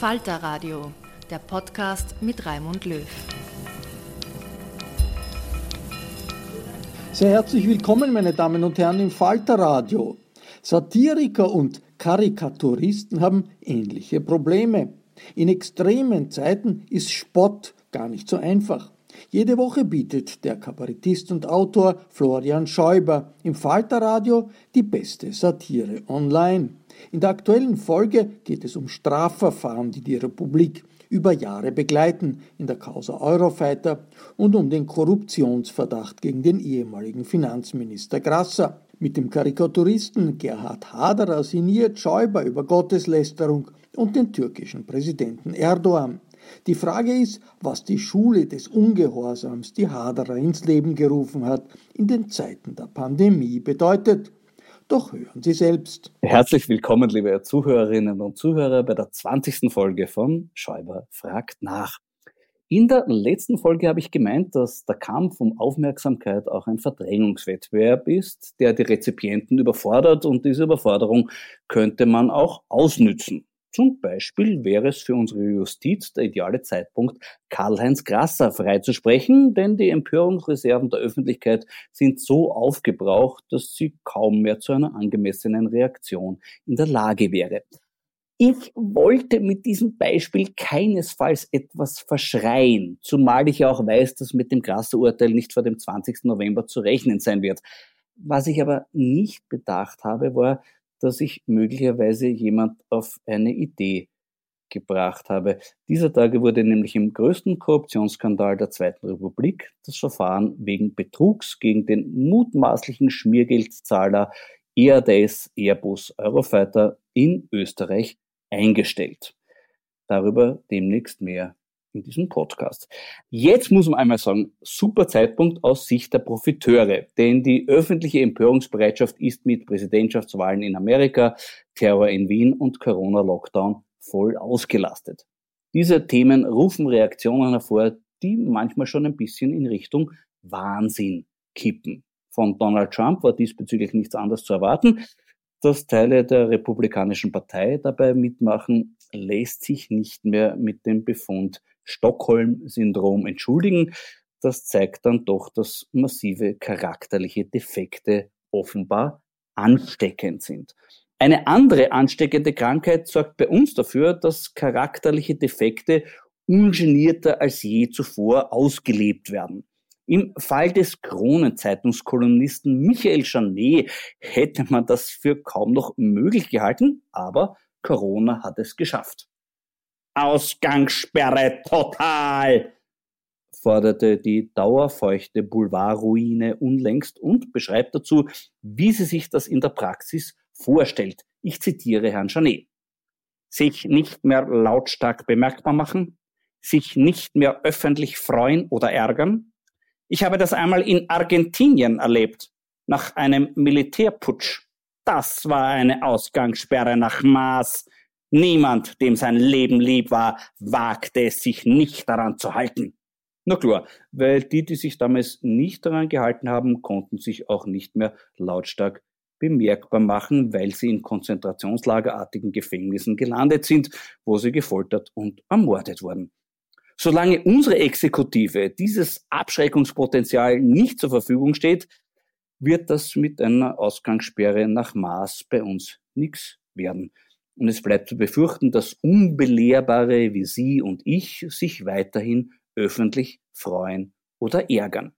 Falter Radio, der Podcast mit Raimund Löw. Sehr herzlich willkommen, meine Damen und Herren, im Falter Radio. Satiriker und Karikaturisten haben ähnliche Probleme. In extremen Zeiten ist Spott gar nicht so einfach. Jede Woche bietet der Kabarettist und Autor Florian Schäuber im Falterradio die beste Satire online. In der aktuellen Folge geht es um Strafverfahren, die die Republik über Jahre begleiten in der Causa Eurofighter und um den Korruptionsverdacht gegen den ehemaligen Finanzminister Grasser. Mit dem Karikaturisten Gerhard Haderer sinniert Schäuber über Gotteslästerung und den türkischen Präsidenten Erdogan. Die Frage ist, was die Schule des Ungehorsams, die Haderer ins Leben gerufen hat, in den Zeiten der Pandemie bedeutet. Doch hören Sie selbst. Herzlich willkommen, liebe Zuhörerinnen und Zuhörer, bei der 20. Folge von Schäuber fragt nach. In der letzten Folge habe ich gemeint, dass der Kampf um Aufmerksamkeit auch ein Verdrängungswettbewerb ist, der die Rezipienten überfordert und diese Überforderung könnte man auch ausnützen. Zum Beispiel wäre es für unsere Justiz der ideale Zeitpunkt, Karl-Heinz Grasser freizusprechen, denn die Empörungsreserven der Öffentlichkeit sind so aufgebraucht, dass sie kaum mehr zu einer angemessenen Reaktion in der Lage wäre. Ich wollte mit diesem Beispiel keinesfalls etwas verschreien, zumal ich ja auch weiß, dass mit dem Grasser-Urteil nicht vor dem 20. November zu rechnen sein wird. Was ich aber nicht bedacht habe, war, dass ich möglicherweise jemand auf eine Idee gebracht habe. Dieser Tage wurde nämlich im größten Korruptionsskandal der Zweiten Republik das Verfahren wegen Betrugs gegen den mutmaßlichen Schmiergeldzahler EADS Airbus Eurofighter in Österreich eingestellt. Darüber demnächst mehr in diesem Podcast. Jetzt muss man einmal sagen, super Zeitpunkt aus Sicht der Profiteure, denn die öffentliche Empörungsbereitschaft ist mit Präsidentschaftswahlen in Amerika, Terror in Wien und Corona-Lockdown voll ausgelastet. Diese Themen rufen Reaktionen hervor, die manchmal schon ein bisschen in Richtung Wahnsinn kippen. Von Donald Trump war diesbezüglich nichts anderes zu erwarten. Dass Teile der Republikanischen Partei dabei mitmachen, lässt sich nicht mehr mit dem Befund Stockholm-Syndrom entschuldigen. Das zeigt dann doch, dass massive charakterliche Defekte offenbar ansteckend sind. Eine andere ansteckende Krankheit sorgt bei uns dafür, dass charakterliche Defekte ungenierter als je zuvor ausgelebt werden. Im Fall des Kronenzeitungskolumnisten Michael Janet hätte man das für kaum noch möglich gehalten, aber Corona hat es geschafft. Ausgangssperre total. forderte die dauerfeuchte Boulevardruine unlängst und beschreibt dazu, wie sie sich das in der Praxis vorstellt. Ich zitiere Herrn Janet. Sich nicht mehr lautstark bemerkbar machen, sich nicht mehr öffentlich freuen oder ärgern. Ich habe das einmal in Argentinien erlebt, nach einem Militärputsch. Das war eine Ausgangssperre nach Maß. Niemand, dem sein Leben lieb war, wagte es sich nicht daran zu halten. Na klar, weil die, die sich damals nicht daran gehalten haben, konnten sich auch nicht mehr lautstark bemerkbar machen, weil sie in konzentrationslagerartigen Gefängnissen gelandet sind, wo sie gefoltert und ermordet wurden. Solange unsere Exekutive dieses Abschreckungspotenzial nicht zur Verfügung steht, wird das mit einer Ausgangssperre nach Maß bei uns nichts werden. Und es bleibt zu befürchten, dass Unbelehrbare wie Sie und ich sich weiterhin öffentlich freuen oder ärgern.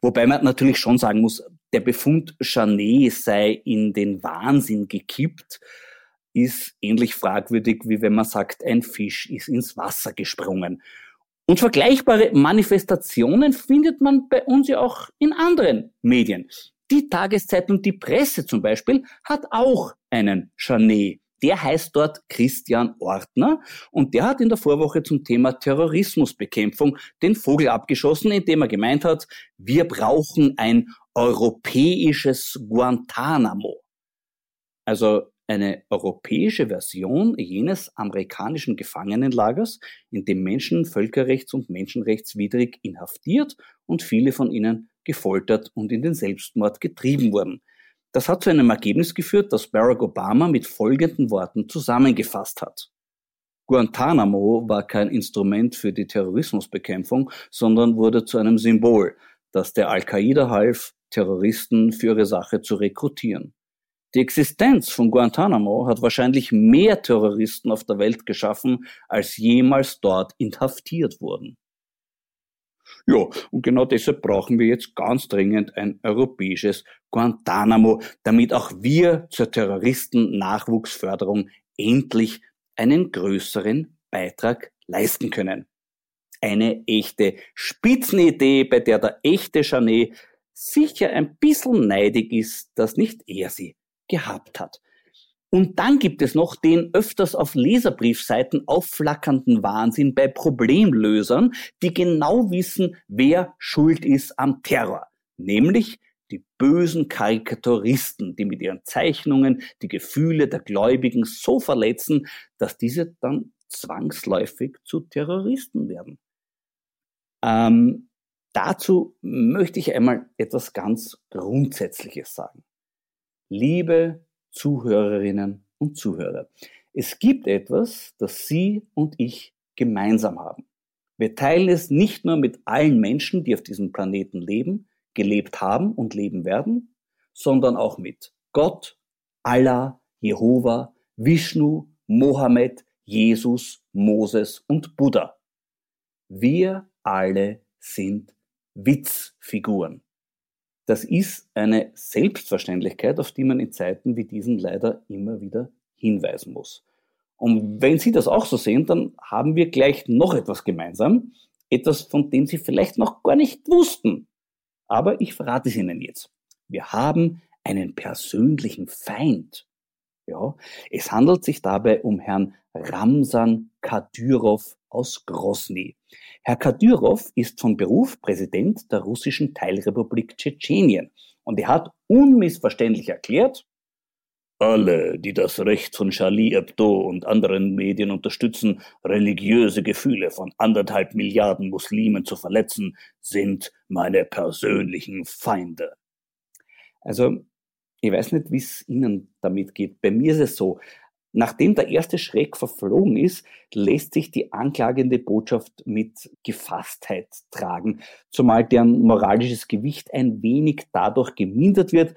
Wobei man natürlich schon sagen muss, der Befund Janet sei in den Wahnsinn gekippt, ist ähnlich fragwürdig, wie wenn man sagt, ein Fisch ist ins Wasser gesprungen. Und vergleichbare Manifestationen findet man bei uns ja auch in anderen Medien. Die Tageszeitung Die Presse zum Beispiel hat auch einen Janet der heißt dort Christian Ortner und der hat in der Vorwoche zum Thema Terrorismusbekämpfung den Vogel abgeschossen, indem er gemeint hat, wir brauchen ein europäisches Guantanamo. Also eine europäische Version jenes amerikanischen Gefangenenlagers, in dem Menschen völkerrechts- und menschenrechtswidrig inhaftiert und viele von ihnen gefoltert und in den Selbstmord getrieben wurden. Das hat zu einem Ergebnis geführt, das Barack Obama mit folgenden Worten zusammengefasst hat. Guantanamo war kein Instrument für die Terrorismusbekämpfung, sondern wurde zu einem Symbol, das der Al-Qaida half, Terroristen für ihre Sache zu rekrutieren. Die Existenz von Guantanamo hat wahrscheinlich mehr Terroristen auf der Welt geschaffen, als jemals dort inhaftiert wurden. Ja, und genau deshalb brauchen wir jetzt ganz dringend ein europäisches Guantanamo, damit auch wir zur Terroristen-Nachwuchsförderung endlich einen größeren Beitrag leisten können. Eine echte Spitzenidee, bei der der echte Janet sicher ein bisschen neidig ist, dass nicht er sie gehabt hat. Und dann gibt es noch den öfters auf Leserbriefseiten aufflackernden Wahnsinn bei Problemlösern, die genau wissen, wer schuld ist am Terror. Nämlich die bösen Karikaturisten, die mit ihren Zeichnungen die Gefühle der Gläubigen so verletzen, dass diese dann zwangsläufig zu Terroristen werden. Ähm, dazu möchte ich einmal etwas ganz Grundsätzliches sagen. Liebe Zuhörerinnen und Zuhörer. Es gibt etwas, das Sie und ich gemeinsam haben. Wir teilen es nicht nur mit allen Menschen, die auf diesem Planeten leben, gelebt haben und leben werden, sondern auch mit Gott, Allah, Jehova, Vishnu, Mohammed, Jesus, Moses und Buddha. Wir alle sind Witzfiguren. Das ist eine Selbstverständlichkeit, auf die man in Zeiten wie diesen leider immer wieder hinweisen muss. Und wenn Sie das auch so sehen, dann haben wir gleich noch etwas gemeinsam, etwas, von dem Sie vielleicht noch gar nicht wussten. Aber ich verrate es Ihnen jetzt. Wir haben einen persönlichen Feind. Ja, es handelt sich dabei um Herrn Ramsan Kadyrov aus Grosny. Herr Kadyrov ist von Beruf Präsident der russischen Teilrepublik Tschetschenien und er hat unmissverständlich erklärt, alle, die das Recht von Charlie Hebdo und anderen Medien unterstützen, religiöse Gefühle von anderthalb Milliarden Muslimen zu verletzen, sind meine persönlichen Feinde. Also, ich weiß nicht, wie es Ihnen damit geht. Bei mir ist es so, Nachdem der erste Schreck verflogen ist, lässt sich die anklagende Botschaft mit Gefasstheit tragen, zumal deren moralisches Gewicht ein wenig dadurch gemindert wird,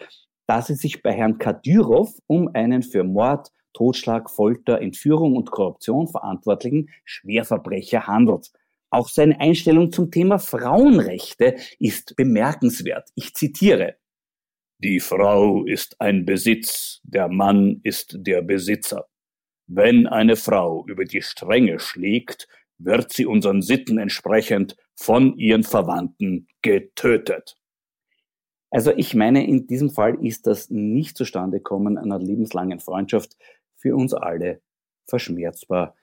dass es sich bei Herrn Kadyrov um einen für Mord, Totschlag, Folter, Entführung und Korruption verantwortlichen Schwerverbrecher handelt. Auch seine Einstellung zum Thema Frauenrechte ist bemerkenswert. Ich zitiere. Die Frau ist ein Besitz, der Mann ist der Besitzer. Wenn eine Frau über die Stränge schlägt, wird sie unseren Sitten entsprechend von ihren Verwandten getötet. Also ich meine, in diesem Fall ist das nicht zustande kommen einer lebenslangen Freundschaft für uns alle verschmerzbar.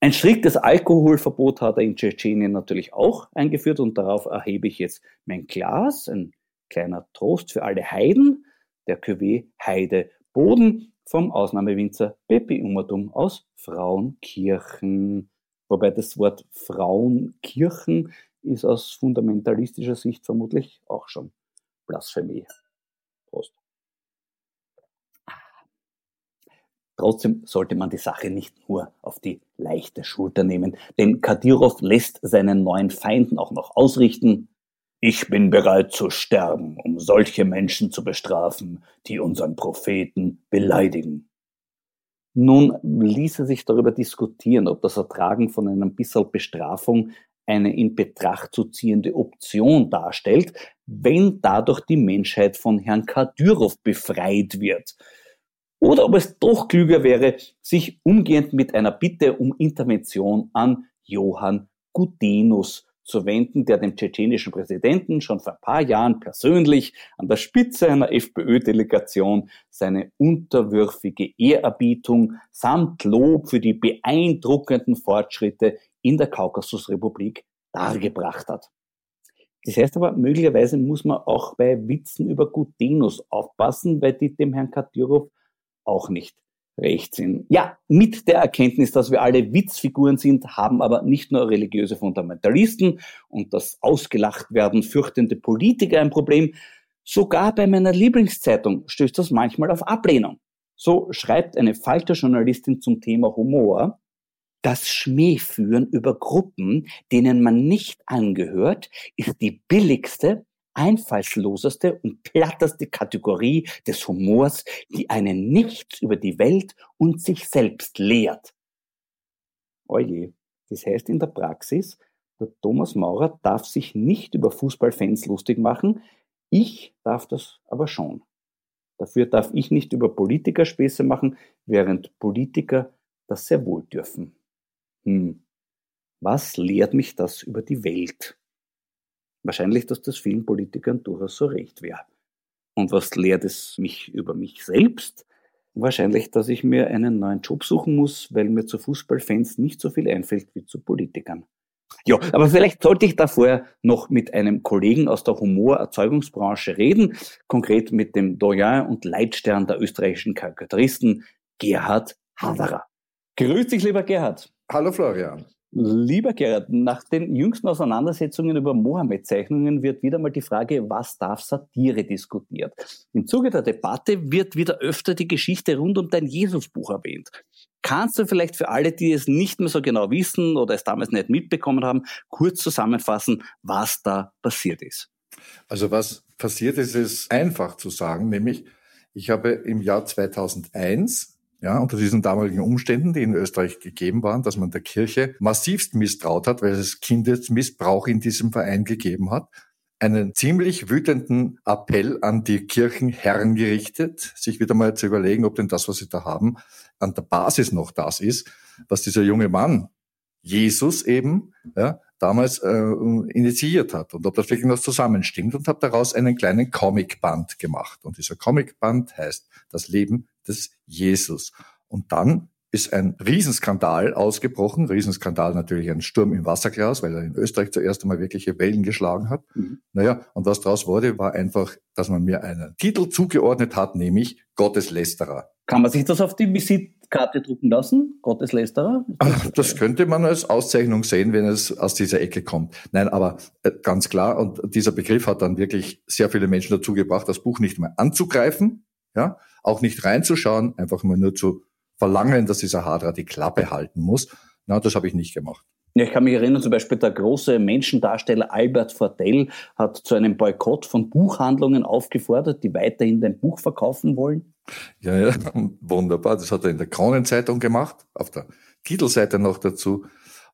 Ein striktes Alkoholverbot hat er in Tschetschenien natürlich auch eingeführt und darauf erhebe ich jetzt mein Glas, ein kleiner Trost für alle Heiden, der Cuvée Heide Boden vom Ausnahmewinzer Pepi Umatum aus Frauenkirchen. Wobei das Wort Frauenkirchen ist aus fundamentalistischer Sicht vermutlich auch schon Blasphemie. Prost. Trotzdem sollte man die Sache nicht nur auf die leichte Schulter nehmen, denn Kadyrov lässt seinen neuen Feinden auch noch ausrichten, ich bin bereit zu sterben, um solche Menschen zu bestrafen, die unseren Propheten beleidigen. Nun ließe sich darüber diskutieren, ob das Ertragen von einem bisschen Bestrafung eine in Betracht zu ziehende Option darstellt, wenn dadurch die Menschheit von Herrn Kadyrov befreit wird. Oder ob es doch klüger wäre, sich umgehend mit einer Bitte um Intervention an Johann Gudenus zu wenden, der dem tschetschenischen Präsidenten schon vor ein paar Jahren persönlich an der Spitze einer FPÖ-Delegation seine unterwürfige Ehrerbietung samt Lob für die beeindruckenden Fortschritte in der Kaukasusrepublik dargebracht hat. Das heißt aber, möglicherweise muss man auch bei Witzen über Gutenus aufpassen, weil die dem Herrn Kadyrov auch nicht recht sind. Ja, mit der Erkenntnis, dass wir alle Witzfiguren sind, haben aber nicht nur religiöse Fundamentalisten und das ausgelacht werden fürchtende Politiker ein Problem. Sogar bei meiner Lieblingszeitung stößt das manchmal auf Ablehnung. So schreibt eine Falter-Journalistin zum Thema Humor, das Schmähführen über Gruppen, denen man nicht angehört, ist die billigste einfallsloseste und platteste Kategorie des Humors, die einen nichts über die Welt und sich selbst lehrt. Oje, das heißt in der Praxis, der Thomas Maurer darf sich nicht über Fußballfans lustig machen, ich darf das aber schon. Dafür darf ich nicht über Politiker Späße machen, während Politiker das sehr wohl dürfen. Hm. Was lehrt mich das über die Welt? Wahrscheinlich, dass das vielen Politikern durchaus so recht wäre. Und was lehrt es mich über mich selbst? Wahrscheinlich, dass ich mir einen neuen Job suchen muss, weil mir zu Fußballfans nicht so viel einfällt wie zu Politikern. Ja, aber vielleicht sollte ich da vorher noch mit einem Kollegen aus der Humorerzeugungsbranche reden, konkret mit dem Doyen und Leitstern der österreichischen Karikaturisten, Gerhard Haderer. Grüß dich, lieber Gerhard. Hallo Florian. Lieber Gerhard, nach den jüngsten Auseinandersetzungen über Mohammed-Zeichnungen wird wieder mal die Frage, was darf Satire diskutiert. Im Zuge der Debatte wird wieder öfter die Geschichte rund um dein Jesusbuch erwähnt. Kannst du vielleicht für alle, die es nicht mehr so genau wissen oder es damals nicht mitbekommen haben, kurz zusammenfassen, was da passiert ist? Also was passiert ist, ist einfach zu sagen, nämlich ich habe im Jahr 2001 ja, unter diesen damaligen Umständen, die in Österreich gegeben waren, dass man der Kirche massivst misstraut hat, weil es Kindesmissbrauch in diesem Verein gegeben hat, einen ziemlich wütenden Appell an die Kirchenherren gerichtet, sich wieder mal zu überlegen, ob denn das, was sie da haben, an der Basis noch das ist, was dieser junge Mann, Jesus eben, ja, damals äh, initiiert hat und ob das wirklich noch zusammenstimmt und habe daraus einen kleinen Comicband gemacht. Und dieser Comicband heißt Das Leben des Jesus. Und dann ist ein Riesenskandal ausgebrochen. Riesenskandal natürlich ein Sturm im Wasserglas, weil er in Österreich zuerst einmal wirkliche Wellen geschlagen hat. Mhm. Naja, und was daraus wurde, war einfach, dass man mir einen Titel zugeordnet hat, nämlich Gotteslästerer. Kann man sich das auf die Visitkarte drucken lassen? Gotteslästerer? Das, könnte man als Auszeichnung sehen, wenn es aus dieser Ecke kommt. Nein, aber äh, ganz klar, und dieser Begriff hat dann wirklich sehr viele Menschen dazu gebracht, das Buch nicht mehr anzugreifen, ja, auch nicht reinzuschauen, einfach mal nur zu verlangen, dass dieser Hadra die Klappe halten muss. Na, das habe ich nicht gemacht. Ja, ich kann mich erinnern, zum Beispiel der große Menschendarsteller Albert Fortell hat zu einem Boykott von Buchhandlungen aufgefordert, die weiterhin dein Buch verkaufen wollen. Ja, ja, wunderbar. Das hat er in der Kronenzeitung gemacht, auf der Titelseite noch dazu.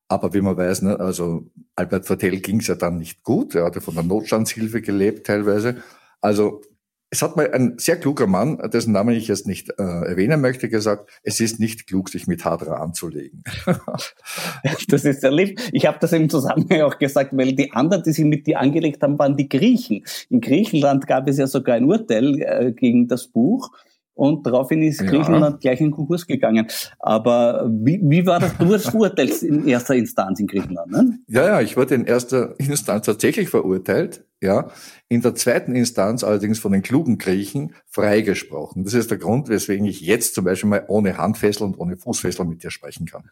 Aber wie man weiß, ne, also Albert Fortell ging es ja dann nicht gut. Er hatte von der Notstandshilfe gelebt teilweise. Also Es hat mal ein sehr kluger Mann, dessen Namen ich jetzt nicht äh, erwähnen möchte, gesagt, es ist nicht klug, sich mit Hadra anzulegen. das ist sehr lieb. Ich habe das im Zusammenhang auch gesagt, weil die anderen, die sich mit dir angelegt haben, waren die Griechen. In Griechenland gab es ja sogar ein Urteil äh, gegen das Buch und daraufhin ist Griechenland ja. gleich in Konkurs gegangen. Aber wie, wie war das? Du wurdest verurteilt in erster Instanz in Griechenland, ne? Ja, ja, ich wurde in erster Instanz tatsächlich verurteilt, ja. In der zweiten Instanz allerdings von den klugen Griechen freigesprochen. Das ist der Grund, weswegen ich jetzt zum Beispiel mal ohne Handfessel und ohne Fußfessel mit dir sprechen kann.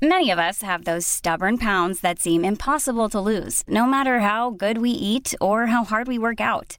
Many of us have those stubborn pounds that seem impossible to lose, no matter how good we eat or how hard we work out.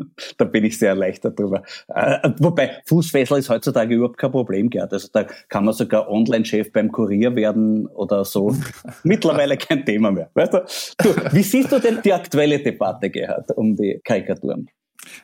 da bin ich sehr erleichtert drüber. Äh, wobei Fußfessel ist heutzutage überhaupt kein Problem, Gerd. Also da kann man sogar Online-Chef beim Kurier werden oder so. Mittlerweile kein Thema mehr. Weißt du? du? Wie siehst du denn die aktuelle Debatte, Gerhard, um die Karikaturen?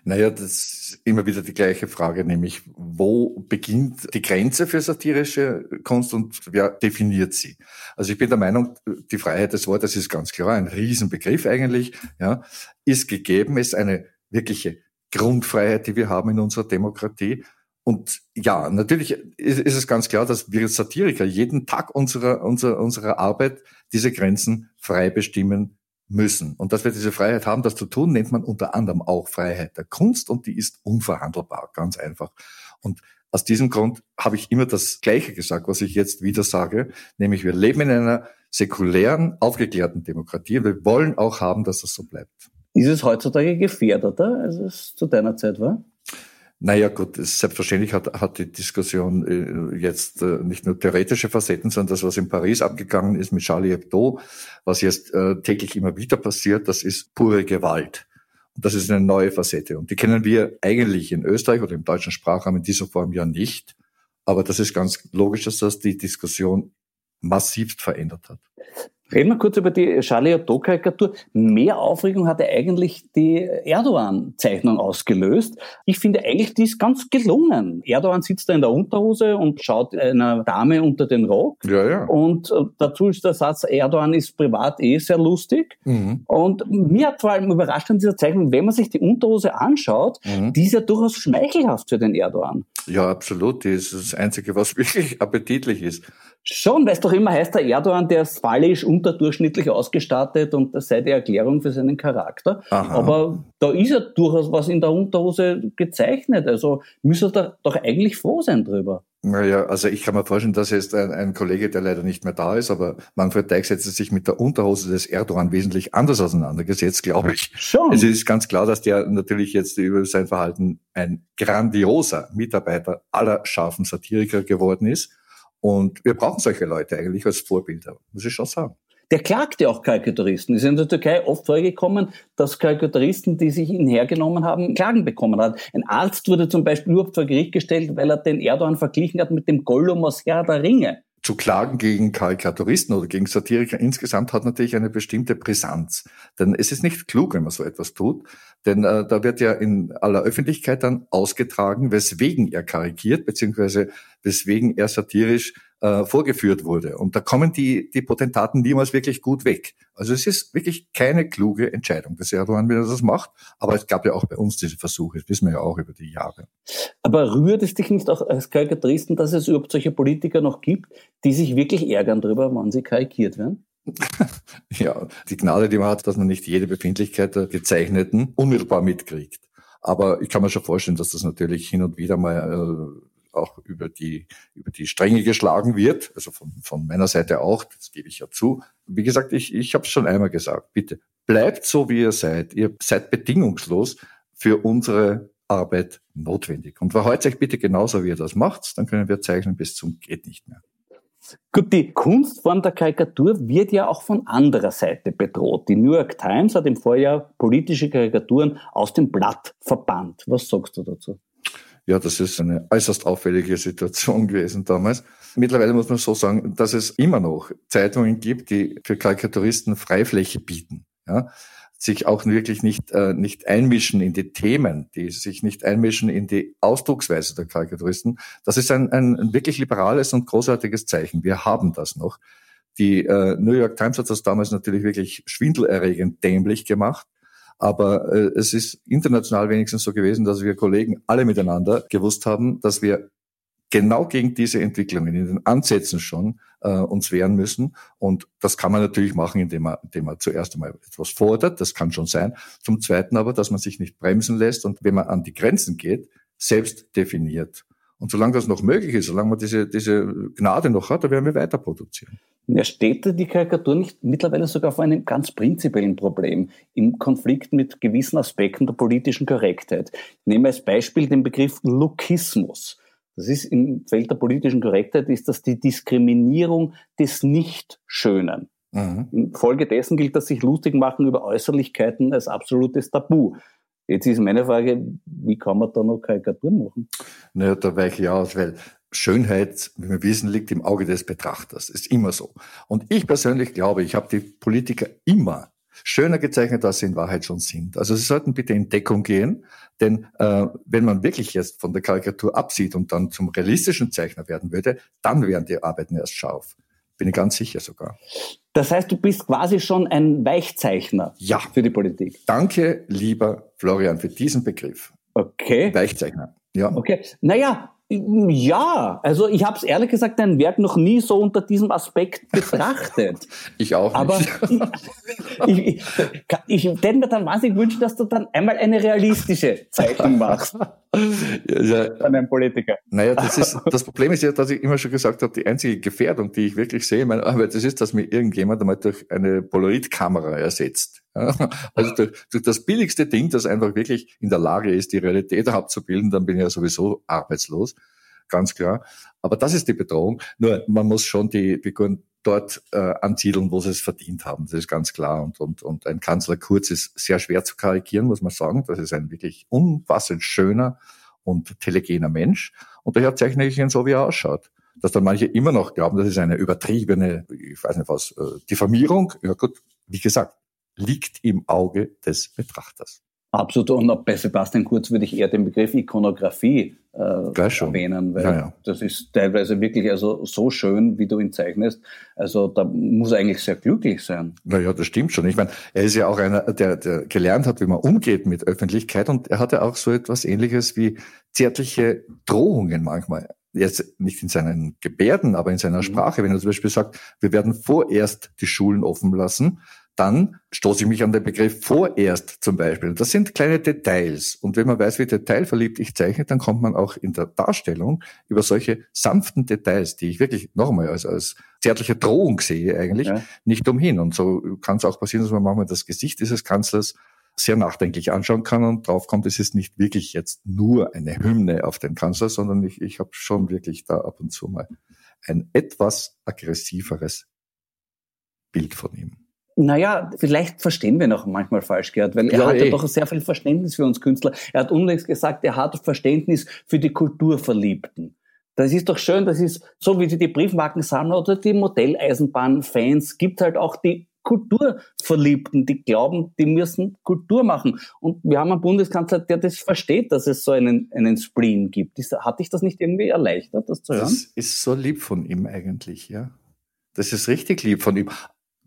Naja, das ist immer wieder die gleiche Frage, nämlich wo beginnt die Grenze für satirische Kunst und wer definiert sie? Also ich bin der Meinung, die Freiheit des Wortes ist ganz klar, ein Riesenbegriff eigentlich, ja, ist gegeben, ist eine wirkliche Grundfreiheit, die wir haben in unserer Demokratie. Und ja, natürlich ist, ist, es ganz klar, dass wir Satiriker jeden Tag unserer, unserer, unserer Arbeit diese Grenzen frei bestimmen müssen. Und dass wir diese Freiheit haben, das zu tun, nennt man unter anderem auch Freiheit der Kunst und die ist unverhandelbar, ganz einfach. Und aus diesem Grund habe ich immer das Gleiche gesagt, was ich jetzt wieder sage, nämlich wir leben in einer säkulären, aufgeklärten Demokratie und wir wollen auch haben, dass das so bleibt. Ist es heutzutage gefährdeter, als es zu deiner Zeit war? Naja gut, selbstverständlich hat, hat die Diskussion äh, jetzt äh, nicht nur theoretische Facetten, sondern das, was in Paris abgegangen ist mit Charlie Hebdo, was jetzt äh, täglich immer wieder passiert, das ist pure Gewalt. Und das ist eine neue Facette. Und die kennen wir eigentlich in Österreich oder im deutschen Sprachraum in dieser Form ja nicht. Aber das ist ganz logisch, dass das die Diskussion massivst verändert hat. Reden wir kurz über die Charlie Hebdo-Karikatur. Mehr Aufregung hatte eigentlich die Erdogan-Zeichnung ausgelöst. Ich finde eigentlich, die ist ganz gelungen. Erdogan sitzt da in der Unterhose und schaut einer Dame unter den Rock. Ja, ja. Und äh, dazu ist der Satz, Erdogan ist privat eh sehr lustig. Mhm. Und mir hat vor allem überrascht an dieser Zeichnung, wenn man sich die Unterhose anschaut, mhm. die ist ja durchaus schmeichelhaft für den Erdogan. Ja, absolut. Die ist das Einzige, was wirklich appetitlich ist. Schon, weil es doch immer heißt, der Erdogan, der ist fallisch unterdurchschnittlich ausgestattet und das sei die Erklärung für seinen Charakter. Aha. Aber da ist ja durchaus was in der Unterhose gezeichnet. Also müsste er doch eigentlich froh sein drüber. Naja, also ich kann mir vorstellen, dass jetzt ein, ein Kollege, der leider nicht mehr da ist, aber Manfred Deig setzt sich mit der Unterhose des Erdogan wesentlich anders auseinandergesetzt, glaube ich. Schon. Es ist ganz klar, dass der natürlich jetzt über sein Verhalten ein grandioser Mitarbeiter aller scharfen Satiriker geworden ist und wir brauchen solche Leute eigentlich als Vorbilder, muss ich schon sagen. Der klagte auch Karikaturisten. Ist in der Türkei oft vorgekommen, dass Karikaturisten, die sich ihn hergenommen haben, Klagen bekommen hat. Ein Arzt wurde zum Beispiel überhaupt vor Gericht gestellt, weil er den Erdogan verglichen hat mit dem Gollum aus Herr der Ringe zu klagen gegen Karikaturisten oder gegen Satiriker insgesamt hat natürlich eine bestimmte Brisanz. Denn es ist nicht klug, wenn man so etwas tut, denn äh, da wird ja in aller Öffentlichkeit dann ausgetragen, weswegen er karikiert, beziehungsweise weswegen er satirisch äh, vorgeführt wurde. Und da kommen die, die Potentaten niemals wirklich gut weg. Also es ist wirklich keine kluge Entscheidung des Erdogan, wie er das macht. Aber es gab ja auch bei uns diese Versuche, das wissen wir ja auch über die Jahre. Aber rührt es dich nicht auch als Karikaturisten, dass es überhaupt solche Politiker noch gibt, die sich wirklich ärgern darüber, wann sie karikiert werden? ja, die Gnade, die man hat, dass man nicht jede Befindlichkeit der Gezeichneten unmittelbar mitkriegt. Aber ich kann mir schon vorstellen, dass das natürlich hin und wieder mal äh, auch über die, über die Stränge geschlagen wird, also von, von meiner Seite auch, das gebe ich ja zu. Wie gesagt, ich, ich habe es schon einmal gesagt, bitte bleibt so, wie ihr seid. Ihr seid bedingungslos für unsere Arbeit notwendig. Und verhaltet euch bitte genauso, wie ihr das macht, dann können wir zeichnen bis zum geht nicht mehr. Gut, die Kunstform der Karikatur wird ja auch von anderer Seite bedroht. Die New York Times hat im Vorjahr politische Karikaturen aus dem Blatt verbannt. Was sagst du dazu? Ja, das ist eine äußerst auffällige Situation gewesen damals. Mittlerweile muss man so sagen, dass es immer noch Zeitungen gibt, die für Karikaturisten Freifläche bieten. Ja, sich auch wirklich nicht, äh, nicht einmischen in die Themen, die sich nicht einmischen in die Ausdrucksweise der Karikaturisten. Das ist ein, ein, ein wirklich liberales und großartiges Zeichen. Wir haben das noch. Die äh, New York Times hat das damals natürlich wirklich schwindelerregend dämlich gemacht. Aber äh, es ist international wenigstens so gewesen, dass wir Kollegen alle miteinander gewusst haben, dass wir genau gegen diese Entwicklungen in den Ansätzen schon äh, uns wehren müssen. Und das kann man natürlich machen, indem man, indem man zuerst einmal etwas fordert, das kann schon sein. Zum Zweiten aber, dass man sich nicht bremsen lässt und wenn man an die Grenzen geht, selbst definiert. Und solange das noch möglich ist, solange man diese, diese Gnade noch hat, da werden wir weiter produzieren. Ja, steht die Karikatur nicht mittlerweile sogar vor einem ganz prinzipiellen Problem im Konflikt mit gewissen Aspekten der politischen Korrektheit? Ich nehme als Beispiel den Begriff Lukismus. Das ist im Feld der politischen Korrektheit ist das die Diskriminierung des Nicht-Schönen. Mhm. Infolgedessen gilt das sich lustig machen über Äußerlichkeiten als absolutes Tabu. Jetzt ist meine Frage, wie kann man da noch Karikaturen machen? Naja, da weiche ich aus, weil Schönheit, wie wir wissen, liegt im Auge des Betrachters. Ist immer so. Und ich persönlich glaube, ich habe die Politiker immer schöner gezeichnet, als sie in Wahrheit schon sind. Also sie sollten bitte in Deckung gehen, denn äh, wenn man wirklich jetzt von der Karikatur absieht und dann zum realistischen Zeichner werden würde, dann wären die Arbeiten erst scharf. Bin ich ganz sicher sogar. Das heißt, du bist quasi schon ein Weichzeichner ja. für die Politik. Danke, lieber Florian, für diesen Begriff. Okay. Weichzeichner. Ja. Okay. Naja, ja, also ich habe es ehrlich gesagt dein Werk noch nie so unter diesem Aspekt betrachtet. ich auch nicht. Aber ich, ich, ich, ich hätte mir dann wahnsinnig wünschen, dass du dann einmal eine realistische Zeichnung machst. Ja, ja. An einem Politiker. Naja, das, ist, das Problem ist ja, dass ich immer schon gesagt habe, die einzige Gefährdung, die ich wirklich sehe in meiner Arbeit, das ist, dass mir irgendjemand einmal durch eine Polaroid-Kamera ersetzt. Also durch, durch das billigste Ding, das einfach wirklich in der Lage ist, die Realität abzubilden, dann bin ich ja sowieso arbeitslos, ganz klar. Aber das ist die Bedrohung. Nur man muss schon die Figuren dort äh, ansiedeln, wo sie es verdient haben. Das ist ganz klar. Und, und, und ein Kanzler Kurz ist sehr schwer zu karikieren, muss man sagen. Das ist ein wirklich unfassend schöner und telegener Mensch. Und daher zeichne ich ihn so, wie er ausschaut. Dass dann manche immer noch glauben, das ist eine übertriebene, ich weiß nicht was, äh, Diffamierung. Ja gut, wie gesagt, liegt im Auge des Betrachters. Absolut. Und bei Sebastian Kurz würde ich eher den Begriff Ikonografie äh, erwähnen, weil ja, ja. das ist teilweise wirklich also so schön, wie du ihn zeichnest. Also da muss er eigentlich sehr glücklich sein. Naja, das stimmt schon. Ich meine, er ist ja auch einer, der, der gelernt hat, wie man umgeht mit Öffentlichkeit und er hatte auch so etwas ähnliches wie zärtliche Drohungen manchmal jetzt nicht in seinen Gebärden, aber in seiner mhm. Sprache, wenn er zum Beispiel sagt, wir werden vorerst die Schulen offen lassen, dann stoße ich mich an den Begriff vorerst zum Beispiel. Das sind kleine Details. Und wenn man weiß, wie detailverliebt ich zeichne, dann kommt man auch in der Darstellung über solche sanften Details, die ich wirklich nochmal als, als zärtliche Drohung sehe eigentlich, ja. nicht umhin. Und so kann es auch passieren, dass man manchmal das Gesicht dieses Kanzlers sehr nachdenklich anschauen kann und draufkommt, es ist nicht wirklich jetzt nur eine Hymne auf den Kanzler, sondern ich, ich habe schon wirklich da ab und zu mal ein etwas aggressiveres Bild von ihm. Naja, vielleicht verstehen wir noch manchmal falsch, Gerd, weil er ja, hat ja eh. doch sehr viel Verständnis für uns Künstler. Er hat unlängst gesagt, er hat Verständnis für die Kulturverliebten. Das ist doch schön, das ist so wie die Briefmarkensammler oder die Modelleisenbahn-Fans, gibt halt auch die Kulturverliebten, die glauben, die müssen Kultur machen. Und wir haben einen Bundeskanzler, der das versteht, dass es so einen, einen Spleen gibt. Hat dich das nicht irgendwie erleichtert, das zu hören? Das ist so lieb von ihm eigentlich, ja. Das ist richtig lieb von ihm.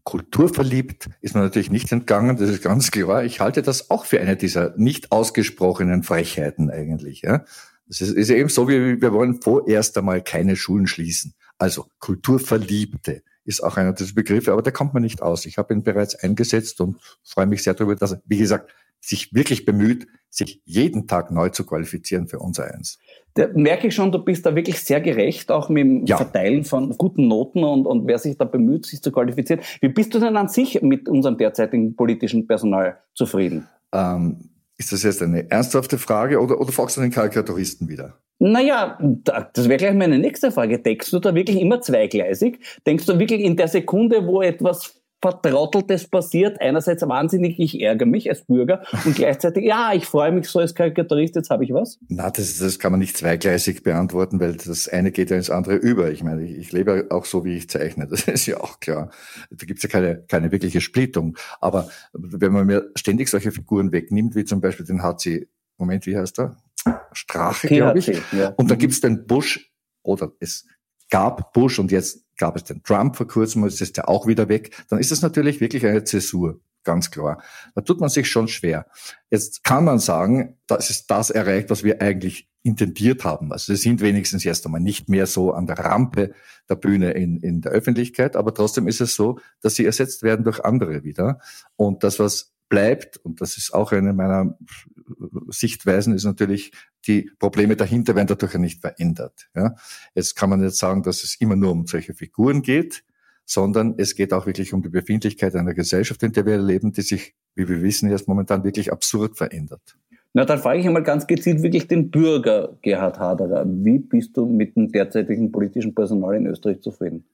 Kulturverliebt ist man natürlich nicht entgangen, das ist ganz klar. Ich halte das auch für eine dieser nicht ausgesprochenen Frechheiten eigentlich. Ja. Das ist, ist eben so, wie wir wollen vorerst einmal keine Schulen schließen. Also Kulturverliebte ist auch einer dieser Begriffe, aber da kommt man nicht aus. Ich habe ihn bereits eingesetzt und freue mich sehr darüber, dass er, wie gesagt, sich wirklich bemüht, sich jeden Tag neu zu qualifizieren für unser Eins. Da merke ich schon, du bist da wirklich sehr gerecht, auch mit dem ja. Verteilen von guten Noten und, und wer sich da bemüht, sich zu qualifizieren. Wie bist du denn an sich mit unserem derzeitigen politischen Personal zufrieden? Ähm, ist das jetzt eine ernsthafte Frage oder, oder fragst du den Karikaturisten wieder? Naja, das wäre gleich meine nächste Frage. Denkst du da wirklich immer zweigleisig? Denkst du wirklich in der Sekunde, wo etwas Vertrotteltes passiert. Einerseits wahnsinnig, ich ärgere mich als Bürger und gleichzeitig, ja, ich freue mich so als Karikaturist, jetzt habe ich was? Na, das, das kann man nicht zweigleisig beantworten, weil das eine geht ja ins andere über. Ich meine, ich, ich lebe auch so, wie ich zeichne. Das ist ja auch klar. Da gibt's ja keine, keine wirkliche Splittung. Aber wenn man mir ständig solche Figuren wegnimmt, wie zum Beispiel den HC, Moment, wie heißt er? Strache, glaube ich. Ja. Und da mhm. gibt's den Bush, oder es gab Bush und jetzt gab es den Trump vor kurzem, jetzt ist der auch wieder weg, dann ist das natürlich wirklich eine Zäsur, ganz klar. Da tut man sich schon schwer. Jetzt kann man sagen, das ist das erreicht, was wir eigentlich intendiert haben. Also sie sind wenigstens erst einmal nicht mehr so an der Rampe der Bühne in, in der Öffentlichkeit, aber trotzdem ist es so, dass sie ersetzt werden durch andere wieder. Und das, was bleibt, und das ist auch eine meiner Sichtweisen, ist natürlich, die Probleme dahinter werden dadurch ja nicht verändert. Ja. Jetzt kann man nicht sagen, dass es immer nur um solche Figuren geht, sondern es geht auch wirklich um die Befindlichkeit einer Gesellschaft, in der wir leben, die sich, wie wir wissen, jetzt momentan wirklich absurd verändert. Na, dann frage ich einmal ganz gezielt wirklich den Bürger Gerhard Haderer. Wie bist du mit dem derzeitigen politischen Personal in Österreich zufrieden?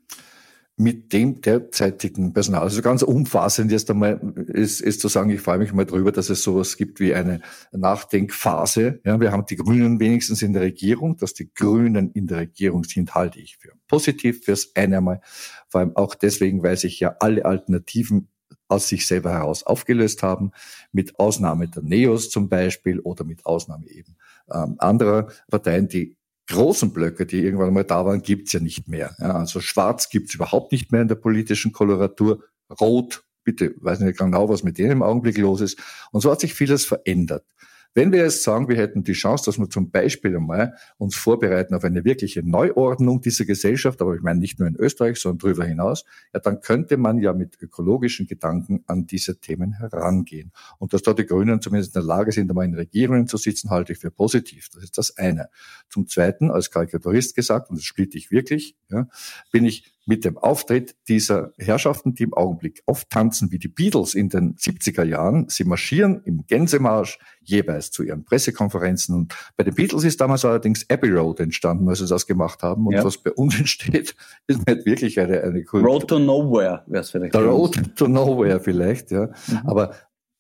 Mit dem derzeitigen Personal. Also ganz umfassend jetzt einmal ist, ist zu sagen, ich freue mich mal drüber, dass es sowas gibt wie eine Nachdenkphase. Ja, wir haben die Grünen wenigstens in der Regierung. Dass die Grünen in der Regierung sind, halte ich für positiv fürs eine einmal. Vor allem auch deswegen, weil sich ja alle Alternativen aus sich selber heraus aufgelöst haben, mit Ausnahme der Neos zum Beispiel oder mit Ausnahme eben ähm, anderer Parteien, die großen Blöcke, die irgendwann mal da waren, gibt's ja nicht mehr. Ja, also Schwarz gibt's überhaupt nicht mehr in der politischen Koloratur. Rot, bitte, weiß nicht genau, was mit denen im Augenblick los ist. Und so hat sich vieles verändert. Wenn wir jetzt sagen, wir hätten die Chance, dass wir zum Beispiel einmal uns vorbereiten auf eine wirkliche Neuordnung dieser Gesellschaft, aber ich meine nicht nur in Österreich, sondern darüber hinaus, ja, dann könnte man ja mit ökologischen Gedanken an diese Themen herangehen. Und dass da die Grünen zumindest in der Lage sind, einmal in Regierungen zu sitzen, halte ich für positiv. Das ist das eine. Zum Zweiten, als Karikaturist gesagt, und das splitte ich wirklich, ja, bin ich mit dem Auftritt dieser Herrschaften, die im Augenblick oft tanzen wie die Beatles in den 70er Jahren. Sie marschieren im Gänsemarsch jeweils zu ihren Pressekonferenzen. Und bei den Beatles ist damals allerdings Abbey Road entstanden, als sie das gemacht haben. Und ja. was bei uns entsteht, ist nicht wirklich eine, eine Kultur. Road to Nowhere wäre es vielleicht. The Road to Nowhere vielleicht, ja. Mhm. Aber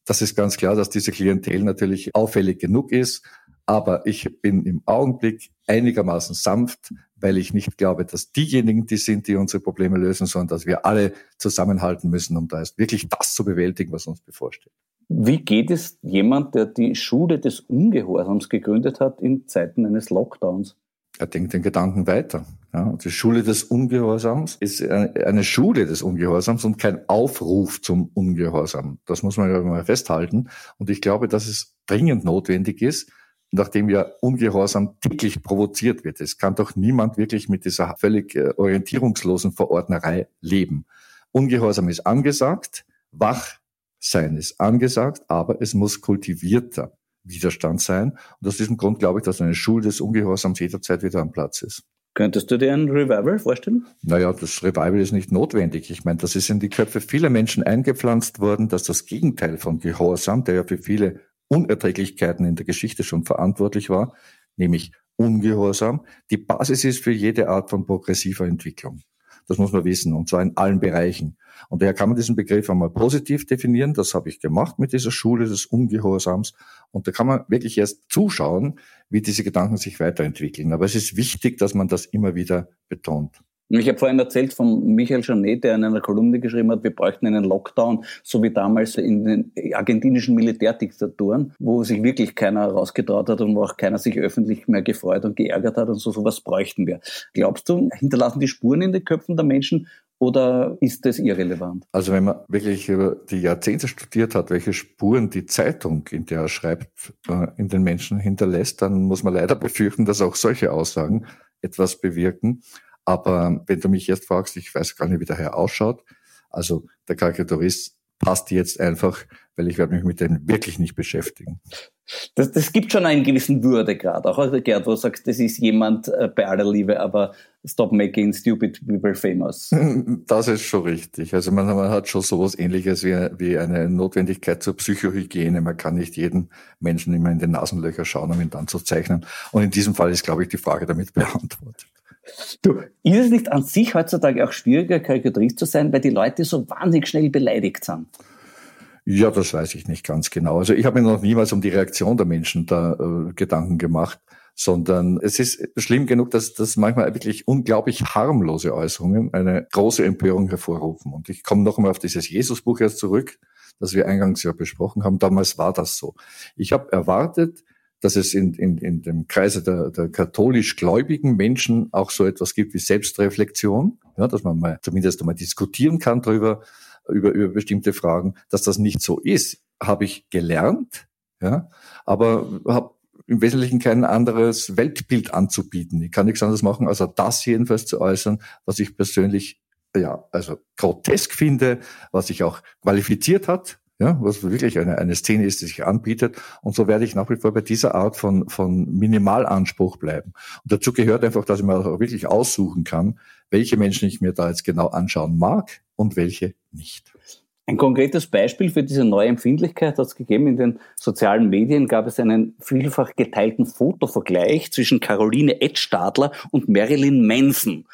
das ist ganz klar, dass diese Klientel natürlich auffällig genug ist. Aber ich bin im Augenblick einigermaßen sanft, weil ich nicht glaube, dass diejenigen die sind, die unsere Probleme lösen, sondern dass wir alle zusammenhalten müssen, um da ist wirklich das zu bewältigen, was uns bevorsteht. Wie geht es jemand, der die Schule des Ungehorsams gegründet hat in Zeiten eines Lockdowns? Er denkt den Gedanken weiter. Ja, die Schule des Ungehorsams ist eine Schule des Ungehorsams und kein Aufruf zum Ungehorsam. Das muss man ja mal festhalten. Und ich glaube, dass es dringend notwendig ist, nachdem ja Ungehorsam täglich provoziert wird. Es kann doch niemand wirklich mit dieser völlig äh, orientierungslosen Verordnerei leben. Ungehorsam ist angesagt, Wachsein ist angesagt, aber es muss kultivierter Widerstand sein. Und aus diesem Grund glaube ich, dass eine Schule des Ungehorsams jederzeit wieder am Platz ist. Könntest du dir ein Revival vorstellen? Naja, das Revival ist nicht notwendig. Ich meine, das ist in die Köpfe vieler Menschen eingepflanzt worden, dass das Gegenteil von Gehorsam, der ja für viele Unerträglichkeiten in der Geschichte schon verantwortlich war, nämlich Ungehorsam, die Basis ist für jede Art von progressiver Entwicklung. Das muss man wissen, und zwar in allen Bereichen. Und daher kann man diesen Begriff einmal positiv definieren. Das habe ich gemacht mit dieser Schule des Ungehorsams. Und da kann man wirklich erst zuschauen, wie diese Gedanken sich weiterentwickeln. Aber es ist wichtig, dass man das immer wieder betont. Ich habe vorhin erzählt von Michael Janet, der in einer Kolumne geschrieben hat, wir bräuchten einen Lockdown, so wie damals in den argentinischen Militärdiktaturen, wo sich wirklich keiner rausgetraut hat und wo auch keiner sich öffentlich mehr gefreut und geärgert hat und so sowas bräuchten wir. Glaubst du, hinterlassen die Spuren in den Köpfen der Menschen oder ist das irrelevant? Also wenn man wirklich über die Jahrzehnte studiert hat, welche Spuren die Zeitung, in der er schreibt, äh, in den Menschen hinterlässt, dann muss man leider befürchten, dass auch solche Aussagen etwas bewirken. Aber wenn du mich jetzt fragst, ich weiß gar nicht, wie der Herr ausschaut. Also der Karikaturist passt jetzt einfach, weil ich werde mich mit dem wirklich nicht beschäftigen. Das, das gibt schon einen gewissen Würdegrad. Auch also Gerd, wo du sagst, das ist jemand äh, bei aller Liebe, aber stop making stupid people famous. Das ist schon richtig. Also man, man hat schon sowas ähnliches wie, wie eine Notwendigkeit zur Psychohygiene. Man kann nicht jeden Menschen immer in den Nasenlöcher schauen, um ihn dann zu zeichnen. Und in diesem Fall ist, glaube ich, die Frage damit beantwortet. Du, ist es nicht an sich heutzutage auch schwieriger, Karikaturist zu sein, weil die Leute so wahnsinnig schnell beleidigt sind? Ja, das weiß ich nicht ganz genau. Also ich habe mir noch niemals um die Reaktion der Menschen da äh, Gedanken gemacht, sondern es ist schlimm genug, dass, dass manchmal wirklich unglaublich harmlose Äußerungen eine große Empörung hervorrufen. Und ich komme noch einmal auf dieses Jesusbuch erst zurück, das wir eingangs ja besprochen haben. Damals war das so. Ich habe erwartet, dass es in, in, in dem Kreise der, der katholisch gläubigen Menschen auch so etwas gibt wie Selbstreflexion, ja, dass man mal zumindest einmal diskutieren kann darüber, über, über bestimmte Fragen. Dass das nicht so ist, habe ich gelernt, ja, aber habe im Wesentlichen kein anderes Weltbild anzubieten. Ich kann nichts anderes machen, als das jedenfalls zu äußern, was ich persönlich ja, also grotesk finde, was sich auch qualifiziert hat, ja, was wirklich eine, eine Szene ist, die sich anbietet. Und so werde ich nach wie vor bei dieser Art von, von Minimalanspruch bleiben. Und dazu gehört einfach, dass ich mir auch wirklich aussuchen kann, welche Menschen ich mir da jetzt genau anschauen mag und welche nicht. Ein konkretes Beispiel für diese neue Empfindlichkeit hat es gegeben. In den sozialen Medien gab es einen vielfach geteilten Fotovergleich zwischen Caroline Edstadler und Marilyn Manson.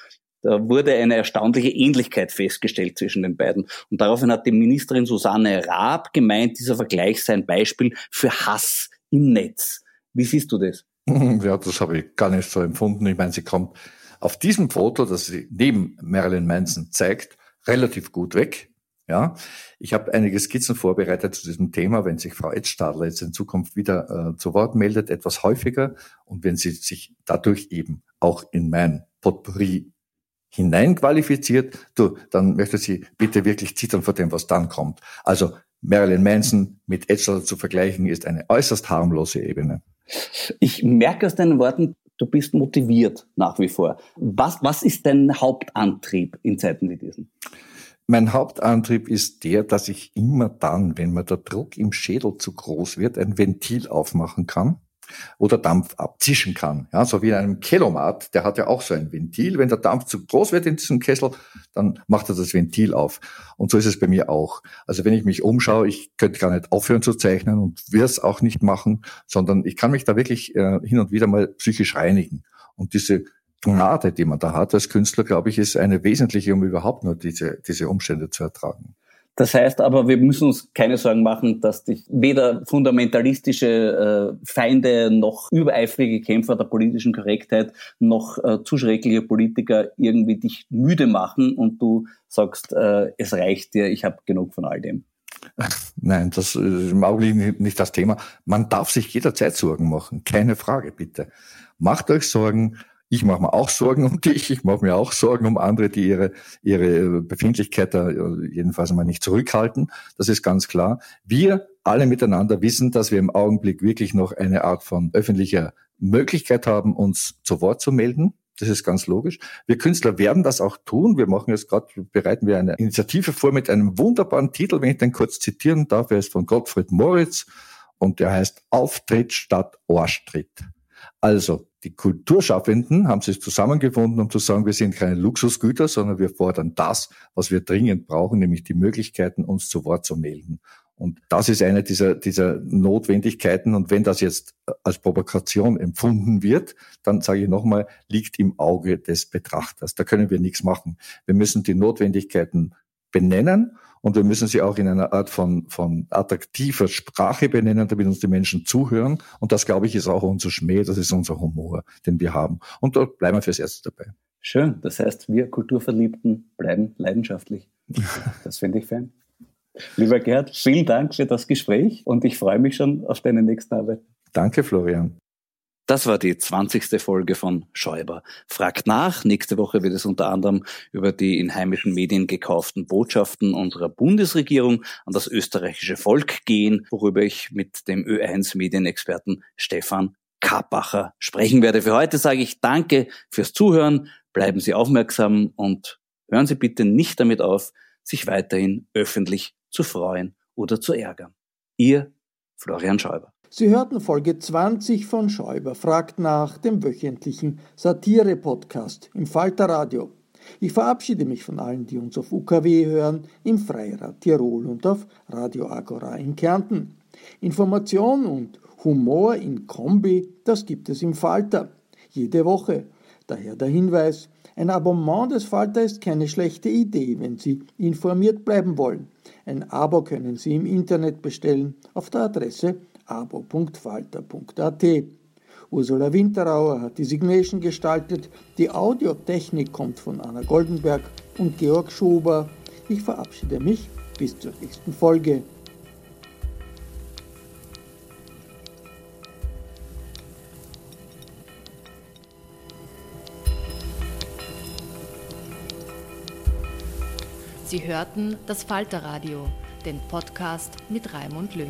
Da wurde eine erstaunliche Ähnlichkeit festgestellt zwischen den beiden. Und daraufhin hat die Ministerin Susanne Raab gemeint, dieser Vergleich sei ein Beispiel für Hass im Netz. Wie siehst du das? Ja, das habe ich gar nicht so empfunden. Ich meine, sie kommt auf diesem Foto, das sie neben Marilyn Manson zeigt, relativ gut weg. Ja, ich habe einige Skizzen vorbereitet zu diesem Thema, wenn sich Frau Edstadler jetzt in Zukunft wieder äh, zu Wort meldet, etwas häufiger und wenn sie sich dadurch eben auch in mein Potpourri hineinqualifiziert, du, dann möchte sie bitte wirklich zittern vor dem, was dann kommt. Also Marilyn Manson mit Edstadler zu vergleichen, ist eine äußerst harmlose Ebene. Ich merke aus deinen Worten, du bist motiviert nach wie vor. Was, was ist dein Hauptantrieb in Zeiten wie diesen? Mein Hauptantrieb ist der, dass ich immer dann, wenn mir der Druck im Schädel zu groß wird, ein Ventil aufmachen kann oder Dampf abzischen kann. Ja, so wie in einem Kelomat, der hat ja auch so ein Ventil. Wenn der Dampf zu groß wird in diesem Kessel, dann macht er das Ventil auf. Und so ist es bei mir auch. Also wenn ich mich umschaue, ich könnte gar nicht aufhören zu zeichnen und will es auch nicht machen, sondern ich kann mich da wirklich äh, hin und wieder mal psychisch reinigen. Und diese Gnade, die man da hat als Künstler, glaube ich, ist eine wesentliche, um überhaupt nur diese, diese Umstände zu ertragen. Das heißt aber, wir müssen uns keine Sorgen machen, dass dich weder fundamentalistische äh, Feinde noch übereifrige Kämpfer der politischen Korrektheit noch äh, zu schreckliche Politiker irgendwie dich müde machen und du sagst, äh, es reicht dir, ich habe genug von all dem. Nein, das ist im Augenblick nicht das Thema. Man darf sich jederzeit Sorgen machen, keine Frage, bitte. Macht euch Sorgen, ich mache mir auch Sorgen um dich, ich mache mir auch Sorgen um andere, die ihre, ihre Befindlichkeit da jedenfalls einmal nicht zurückhalten. Das ist ganz klar. Wir alle miteinander wissen, dass wir im Augenblick wirklich noch eine Art von öffentlicher Möglichkeit haben, uns zu Wort zu melden. Das ist ganz logisch. Wir Künstler werden das auch tun. Wir machen jetzt gerade, bereiten wir eine Initiative vor mit einem wunderbaren Titel, wenn ich den kurz zitieren darf. Er ist von Gottfried Moritz und der heißt Auftritt statt Ohrstritt. Also, die Kulturschaffenden haben sich zusammengefunden, um zu sagen, wir sind keine Luxusgüter, sondern wir fordern das, was wir dringend brauchen, nämlich die Möglichkeiten, uns zu Wort zu melden. Und das ist eine dieser, dieser Notwendigkeiten. Und wenn das jetzt als Provokation empfunden wird, dann sage ich nochmal, liegt im Auge des Betrachters. Da können wir nichts machen. Wir müssen die Notwendigkeiten benennen und wir müssen sie auch in einer Art von, von attraktiver Sprache benennen, damit uns die Menschen zuhören. Und das, glaube ich, ist auch unser Schmäh, das ist unser Humor, den wir haben. Und dort bleiben wir fürs Erste dabei. Schön. Das heißt, wir Kulturverliebten bleiben leidenschaftlich. Das finde ich fein. Lieber Gerd, vielen Dank für das Gespräch und ich freue mich schon auf deine nächste Arbeit. Danke, Florian. Das war die 20. Folge von Schäuber. Fragt nach. Nächste Woche wird es unter anderem über die in heimischen Medien gekauften Botschaften unserer Bundesregierung an das österreichische Volk gehen, worüber ich mit dem Ö1 Medienexperten Stefan Kapacher sprechen werde. Für heute sage ich Danke fürs Zuhören. Bleiben Sie aufmerksam und hören Sie bitte nicht damit auf, sich weiterhin öffentlich zu freuen oder zu ärgern. Ihr Florian Schäuber. Sie hörten Folge 20 von Schäuber fragt nach dem wöchentlichen Satire-Podcast im Falter Radio. Ich verabschiede mich von allen, die uns auf UKW hören, im Freirad Tirol und auf Radio Agora in Kärnten. Information und Humor in Kombi, das gibt es im Falter. Jede Woche. Daher der Hinweis, ein Abonnement des Falter ist keine schlechte Idee, wenn Sie informiert bleiben wollen. Ein Abo können Sie im Internet bestellen auf der Adresse abo.falter.at. Ursula Winterauer hat die Signation gestaltet, die Audiotechnik kommt von Anna Goldenberg und Georg Schober. Ich verabschiede mich bis zur nächsten Folge. Sie hörten das Falterradio, den Podcast mit Raimund Löw.